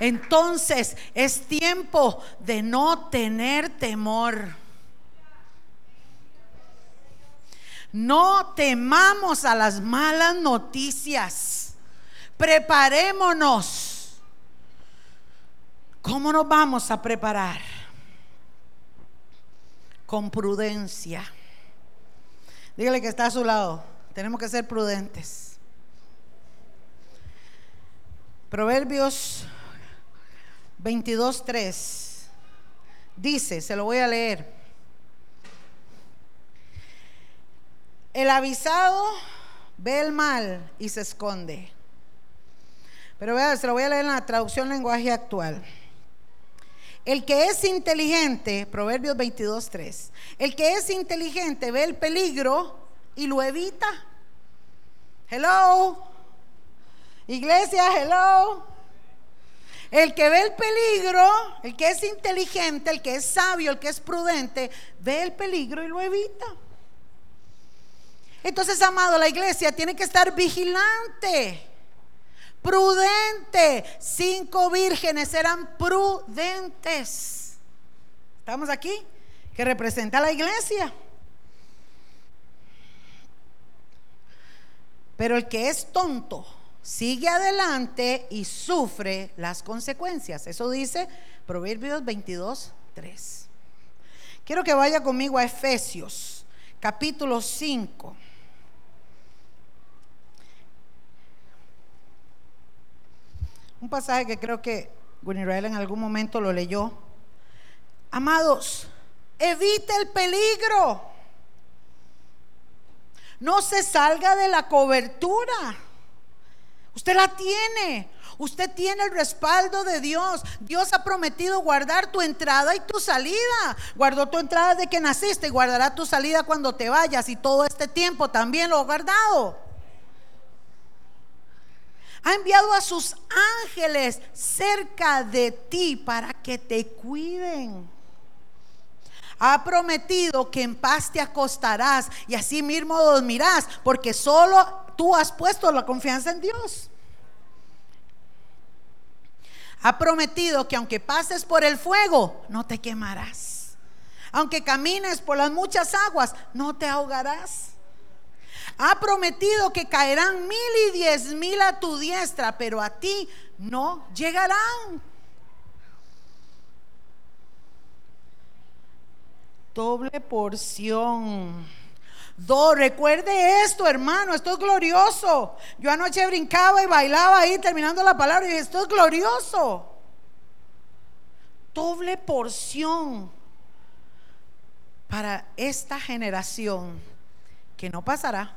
Speaker 1: Entonces es tiempo de no tener temor. No temamos a las malas noticias. Preparémonos. ¿Cómo nos vamos a preparar? Con prudencia. Dígale que está a su lado. Tenemos que ser prudentes. Proverbios 22.3 dice, se lo voy a leer. El avisado ve el mal y se esconde. Pero vea, se lo voy a leer en la traducción lenguaje actual. El que es inteligente, Proverbios 22.3, el que es inteligente ve el peligro y lo evita. Hello. Iglesia, hello. El que ve el peligro, el que es inteligente, el que es sabio, el que es prudente, ve el peligro y lo evita. Entonces, amado, la iglesia tiene que estar vigilante, prudente. Cinco vírgenes eran prudentes. ¿Estamos aquí? Que representa a la iglesia. Pero el que es tonto, sigue adelante y sufre las consecuencias. Eso dice Proverbios 22, 3. Quiero que vaya conmigo a Efesios, capítulo 5. Un pasaje que creo que Israel en algún momento lo leyó. Amados, evite el peligro. No se salga de la cobertura. Usted la tiene. Usted tiene el respaldo de Dios. Dios ha prometido guardar tu entrada y tu salida. Guardó tu entrada de que naciste y guardará tu salida cuando te vayas. Y todo este tiempo también lo ha guardado. Ha enviado a sus ángeles cerca de ti para que te cuiden. Ha prometido que en paz te acostarás y así mismo dormirás, porque solo tú has puesto la confianza en Dios. Ha prometido que aunque pases por el fuego, no te quemarás. Aunque camines por las muchas aguas, no te ahogarás. Ha prometido que caerán mil y diez mil a tu diestra, pero a ti no llegarán. Doble porción. Do, recuerde esto, hermano, esto es glorioso. Yo anoche brincaba y bailaba ahí terminando la palabra y dije, esto es glorioso. Doble porción para esta generación que no pasará.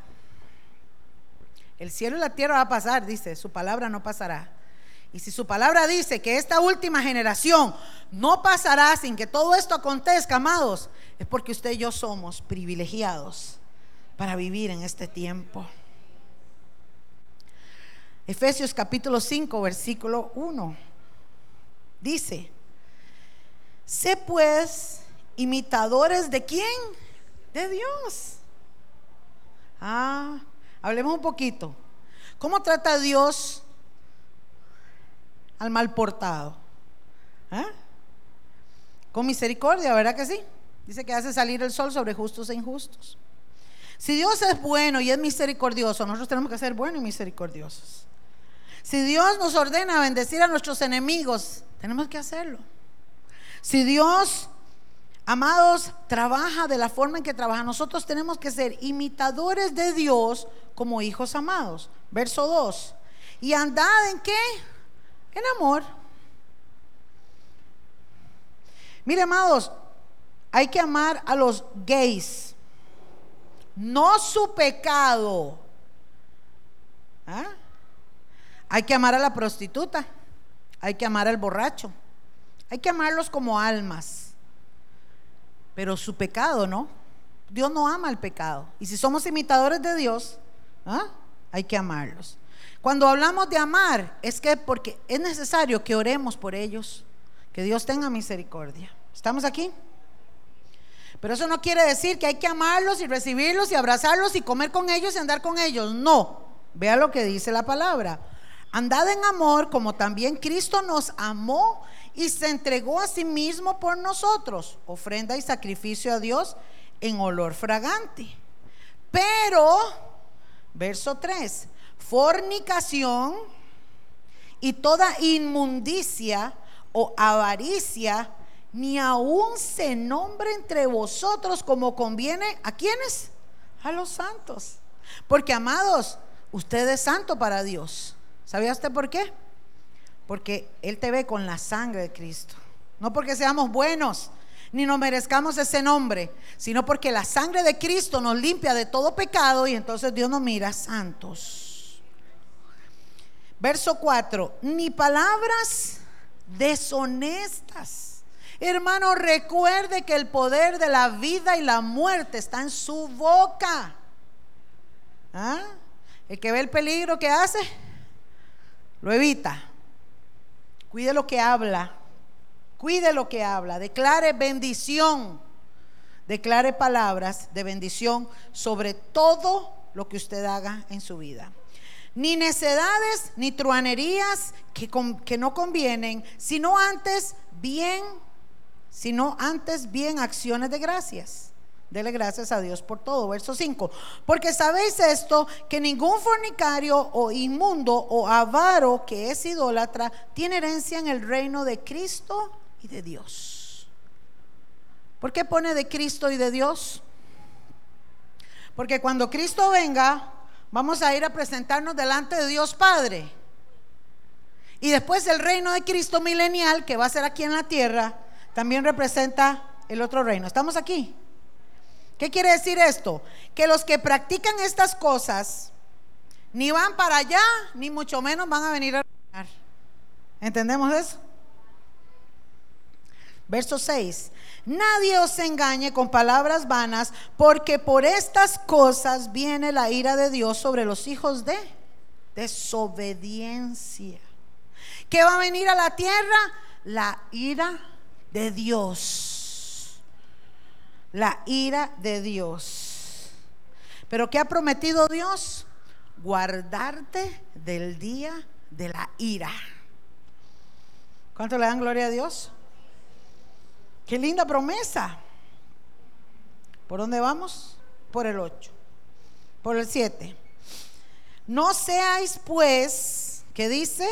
Speaker 1: El cielo y la tierra va a pasar, dice, su palabra no pasará. Y si su palabra dice que esta última generación no pasará sin que todo esto acontezca, amados, es porque usted y yo somos privilegiados para vivir en este tiempo. Efesios capítulo 5, versículo 1. Dice, sé pues imitadores de quién? De Dios. Ah, hablemos un poquito. ¿Cómo trata Dios al mal portado? ¿Ah? Con misericordia, ¿verdad que sí? Dice que hace salir el sol sobre justos e injustos. Si Dios es bueno y es misericordioso, nosotros tenemos que ser buenos y misericordiosos. Si Dios nos ordena bendecir a nuestros enemigos, tenemos que hacerlo. Si Dios, amados, trabaja de la forma en que trabaja, nosotros tenemos que ser imitadores de Dios como hijos amados. Verso 2. ¿Y andad en qué? En amor. Mire, amados, hay que amar a los gays no su pecado. ¿Ah? Hay que amar a la prostituta, hay que amar al borracho, hay que amarlos como almas, pero su pecado no. Dios no ama el pecado. Y si somos imitadores de Dios, ¿ah? hay que amarlos. Cuando hablamos de amar, es que porque es necesario que oremos por ellos, que Dios tenga misericordia. ¿Estamos aquí? Pero eso no quiere decir que hay que amarlos y recibirlos y abrazarlos y comer con ellos y andar con ellos. No. Vea lo que dice la palabra. Andad en amor como también Cristo nos amó y se entregó a sí mismo por nosotros, ofrenda y sacrificio a Dios en olor fragante. Pero, verso 3, fornicación y toda inmundicia o avaricia ni aún se nombre entre vosotros como conviene a quienes? A los santos. Porque amados, usted es santo para Dios. ¿Sabía usted por qué? Porque Él te ve con la sangre de Cristo. No porque seamos buenos, ni nos merezcamos ese nombre, sino porque la sangre de Cristo nos limpia de todo pecado y entonces Dios nos mira santos. Verso 4, ni palabras deshonestas Hermano, recuerde que el poder de la vida y la muerte está en su boca. ¿Ah? El que ve el peligro que hace, lo evita. Cuide lo que habla. Cuide lo que habla. Declare bendición. Declare palabras de bendición sobre todo lo que usted haga en su vida. Ni necedades ni truanerías que, que no convienen, sino antes bien sino antes bien acciones de gracias. Dele gracias a Dios por todo. Verso 5. Porque sabéis esto, que ningún fornicario o inmundo o avaro que es idólatra tiene herencia en el reino de Cristo y de Dios. ¿Por qué pone de Cristo y de Dios? Porque cuando Cristo venga, vamos a ir a presentarnos delante de Dios Padre. Y después el reino de Cristo milenial, que va a ser aquí en la tierra, también representa el otro reino. ¿Estamos aquí? ¿Qué quiere decir esto? Que los que practican estas cosas ni van para allá, ni mucho menos van a venir a reinar. ¿Entendemos eso? Verso 6. Nadie os engañe con palabras vanas, porque por estas cosas viene la ira de Dios sobre los hijos de desobediencia. ¿Qué va a venir a la tierra? La ira de Dios. la ira de Dios. Pero ¿qué ha prometido Dios? Guardarte del día de la ira. ¿Cuánto le dan gloria a Dios? Qué linda promesa. ¿Por dónde vamos? Por el 8. Por el 7. No seáis pues, ¿qué dice?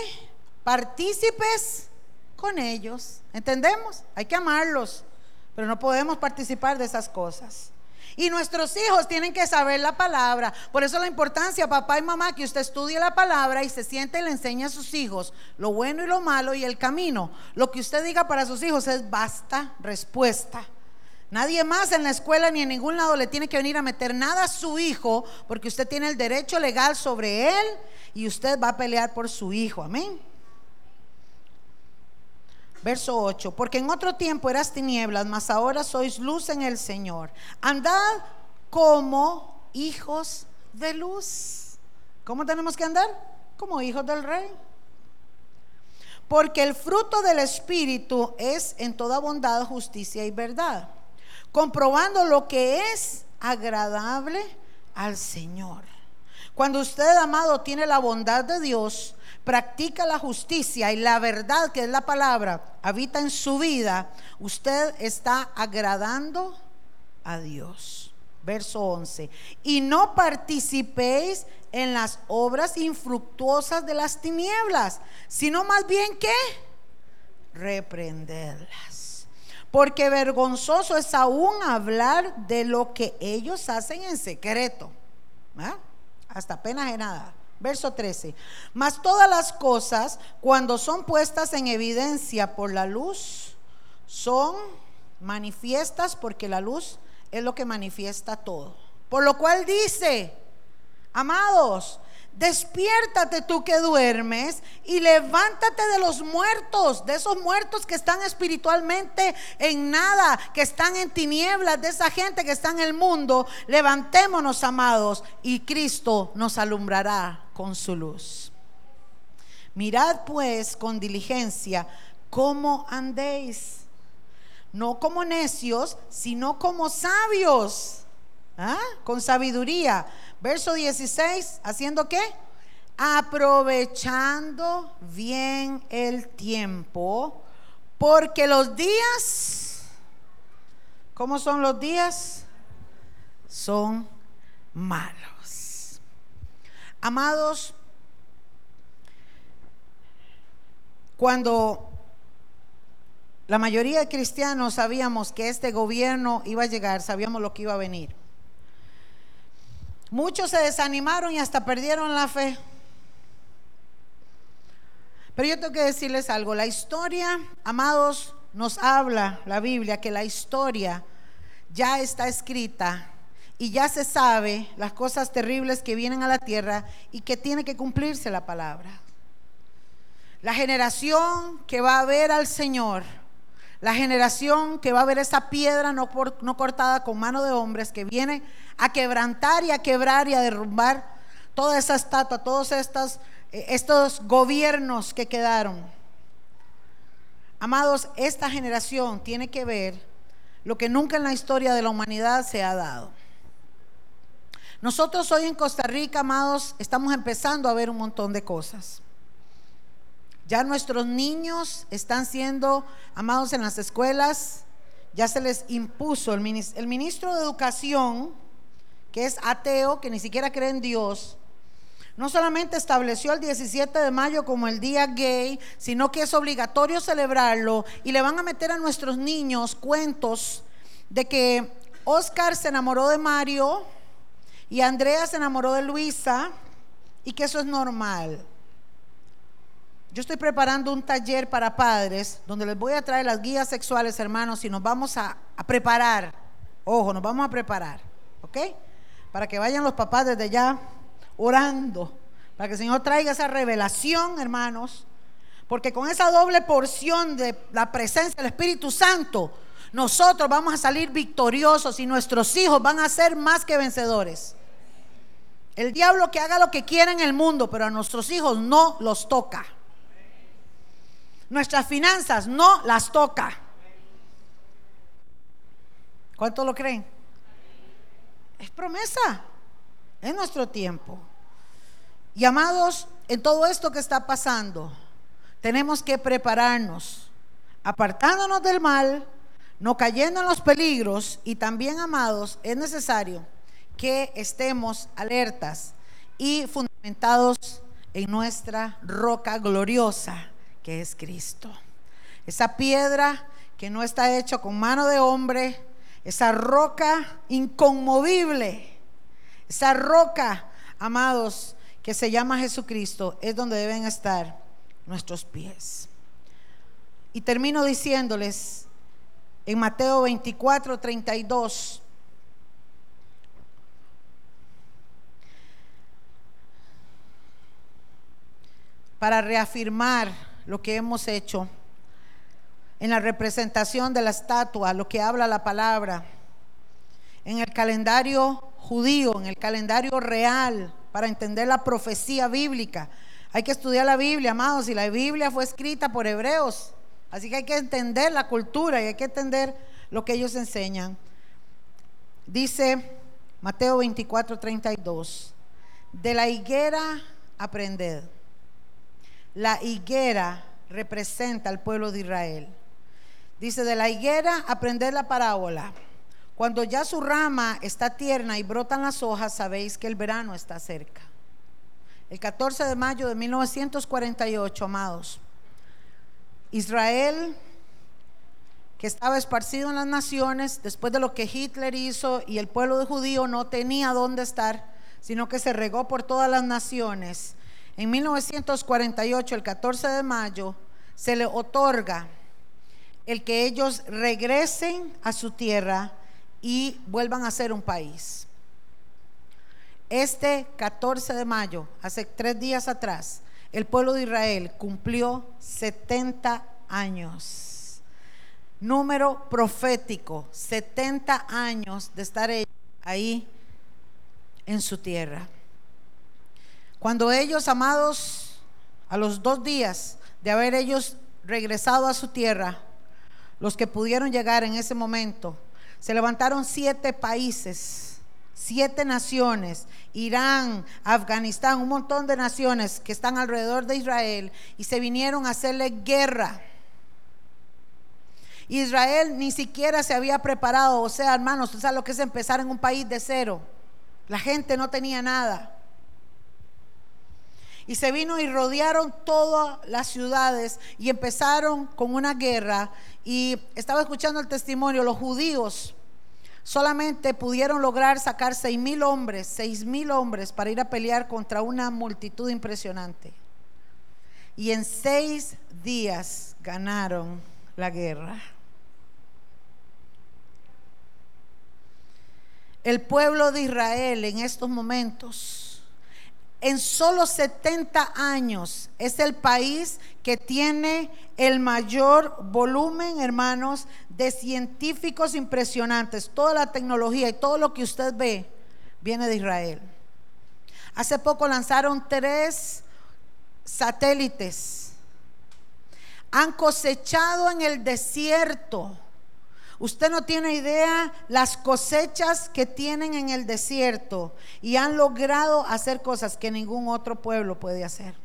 Speaker 1: Partícipes con ellos. ¿Entendemos? Hay que amarlos, pero no podemos participar de esas cosas. Y nuestros hijos tienen que saber la palabra. Por eso la importancia, papá y mamá, que usted estudie la palabra y se siente y le enseña a sus hijos lo bueno y lo malo y el camino. Lo que usted diga para sus hijos es basta respuesta. Nadie más en la escuela ni en ningún lado le tiene que venir a meter nada a su hijo porque usted tiene el derecho legal sobre él y usted va a pelear por su hijo. Amén. Verso 8, porque en otro tiempo eras tinieblas, mas ahora sois luz en el Señor. Andad como hijos de luz. ¿Cómo tenemos que andar? Como hijos del rey. Porque el fruto del Espíritu es en toda bondad, justicia y verdad, comprobando lo que es agradable al Señor. Cuando usted, amado, tiene la bondad de Dios, practica la justicia y la verdad, que es la palabra, habita en su vida, usted está agradando a Dios. Verso 11. Y no participéis en las obras infructuosas de las tinieblas, sino más bien que reprenderlas. Porque vergonzoso es aún hablar de lo que ellos hacen en secreto. Hasta apenas de nada. Verso 13. Mas todas las cosas, cuando son puestas en evidencia por la luz, son manifiestas porque la luz es lo que manifiesta todo. Por lo cual dice, amados, Despiértate tú que duermes y levántate de los muertos, de esos muertos que están espiritualmente en nada, que están en tinieblas, de esa gente que está en el mundo. Levantémonos, amados, y Cristo nos alumbrará con su luz. Mirad pues con diligencia cómo andéis, no como necios, sino como sabios, ¿ah? con sabiduría Verso 16, ¿haciendo qué? Aprovechando bien el tiempo, porque los días, ¿cómo son los días? Son malos. Amados, cuando la mayoría de cristianos sabíamos que este gobierno iba a llegar, sabíamos lo que iba a venir. Muchos se desanimaron y hasta perdieron la fe. Pero yo tengo que decirles algo, la historia, amados, nos habla la Biblia que la historia ya está escrita y ya se sabe las cosas terribles que vienen a la tierra y que tiene que cumplirse la palabra. La generación que va a ver al Señor, la generación que va a ver esa piedra no, cortada con mano de hombres que viene a quebrantar y a quebrar y a derrumbar toda esa estatua, todos eh, estos gobiernos que quedaron. Amados, esta generación tiene que ver lo que nunca en la historia de la humanidad se ha dado. Nosotros hoy en Costa Rica, amados, estamos empezando a ver un montón de cosas. Ya nuestros niños están siendo amados en las escuelas, ya se les impuso el ministro, el ministro de Educación, que es ateo, que ni siquiera cree en Dios, no solamente estableció el 17 de mayo como el día gay, sino que es obligatorio celebrarlo y le van a meter a nuestros niños cuentos de que Oscar se enamoró de Mario y Andrea se enamoró de Luisa y que eso es normal. Yo estoy preparando un taller para padres donde les voy a traer las guías sexuales, hermanos, y nos vamos a, preparar. Ojo, nos vamos a preparar. ¿Ok? para que vayan los papás desde ya orando, para que el Señor traiga esa revelación, hermanos, porque con esa doble porción de la presencia del Espíritu Santo, nosotros vamos a salir victoriosos y nuestros hijos van a ser más que vencedores. El diablo que haga lo que quiera en el mundo, pero a nuestros hijos no los toca. Nuestras finanzas no las toca. ¿Cuánto lo creen? Es promesa. Es nuestro tiempo. Y amados, en todo esto que está pasando, tenemos que prepararnos, apartándonos del mal, no cayendo en los peligros y también, amados, es necesario que estemos alertas y fundamentados en nuestra roca gloriosa, que es Cristo. Esa piedra que no está hecha con mano de hombre, esa roca inconmovible, esa roca, amados, que se llama Jesucristo, es donde deben estar nuestros pies. Y termino diciéndoles en Mateo 24, 32. Para reafirmar lo que hemos hecho en la representación de la estatua, lo que habla la palabra, en el calendario judío, en el calendario real, para entender la profecía bíblica. Hay que estudiar la Biblia, amados, y la Biblia fue escrita por hebreos. Así que hay que entender la cultura y hay que entender lo que ellos enseñan. Dice Mateo 24, 32, de la higuera aprended. La higuera representa al pueblo de Israel. Dice, de la higuera aprended la parábola. Cuando ya su rama está tierna y brotan las hojas, sabéis que el verano está cerca. El 14 de mayo de 1948, amados, Israel, que estaba esparcido en las naciones, después de lo que Hitler hizo y el pueblo de judío no tenía dónde estar, sino que se regó por todas las naciones. En 1948, el 14 de mayo, se le otorga el que ellos regresen a su tierra y vuelvan a ser un país. Este 14 de mayo, hace tres días atrás, el pueblo de Israel cumplió 70 años. Número profético, 70 años de estar ahí en su tierra. Cuando ellos, amados, a los dos días de haber ellos regresado a su tierra, los que pudieron llegar en ese momento, se levantaron siete países, siete naciones, Irán, Afganistán, un montón de naciones que están alrededor de Israel y se vinieron a hacerle guerra. Israel ni siquiera se había preparado, o sea, hermanos, tú sabes lo que es empezar en un país de cero. La gente no tenía nada. Y se vino y rodearon todas las ciudades y empezaron con una guerra. Y estaba escuchando el testimonio, los judíos solamente pudieron lograr sacar seis mil hombres, seis mil hombres para ir a pelear contra una multitud impresionante. Y en seis días ganaron la guerra. El pueblo de Israel en estos momentos en solo 70 años es el país que tiene el mayor volumen, hermanos, de científicos impresionantes. Toda la tecnología y todo lo que usted ve viene de Israel. Hace poco lanzaron tres satélites. Han cosechado en el desierto Usted no tiene idea las cosechas que tienen en el desierto y han logrado hacer cosas que ningún otro pueblo puede hacer.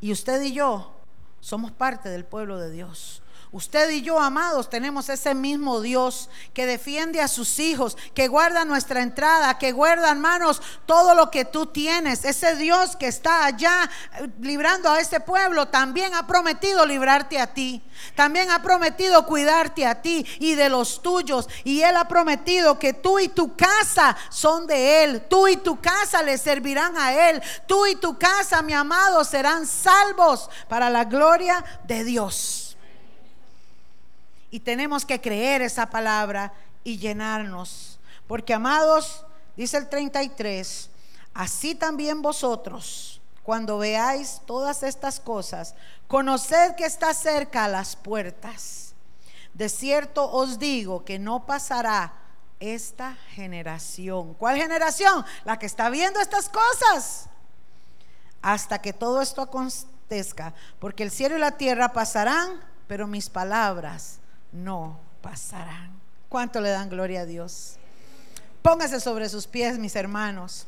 Speaker 1: Y usted y yo somos parte del pueblo de Dios. Usted y yo, amados, tenemos ese mismo Dios que defiende a sus hijos, que guarda nuestra entrada, que guarda, hermanos, todo lo que tú tienes. Ese Dios que está allá eh, librando a ese pueblo, también ha prometido librarte a ti. También ha prometido cuidarte a ti y de los tuyos. Y Él ha prometido que tú y tu casa son de Él. Tú y tu casa le servirán a Él. Tú y tu casa, mi amado, serán salvos para la gloria de Dios. Y tenemos que creer esa palabra y llenarnos. Porque amados, dice el 33, así también vosotros, cuando veáis todas estas cosas, conoced que está cerca a las puertas. De cierto os digo que no pasará esta generación. ¿Cuál generación? La que está viendo estas cosas. Hasta que todo esto acontezca. Porque el cielo y la tierra pasarán, pero mis palabras no pasarán. ¿Cuánto le dan gloria a Dios? Póngase sobre sus pies, mis hermanos.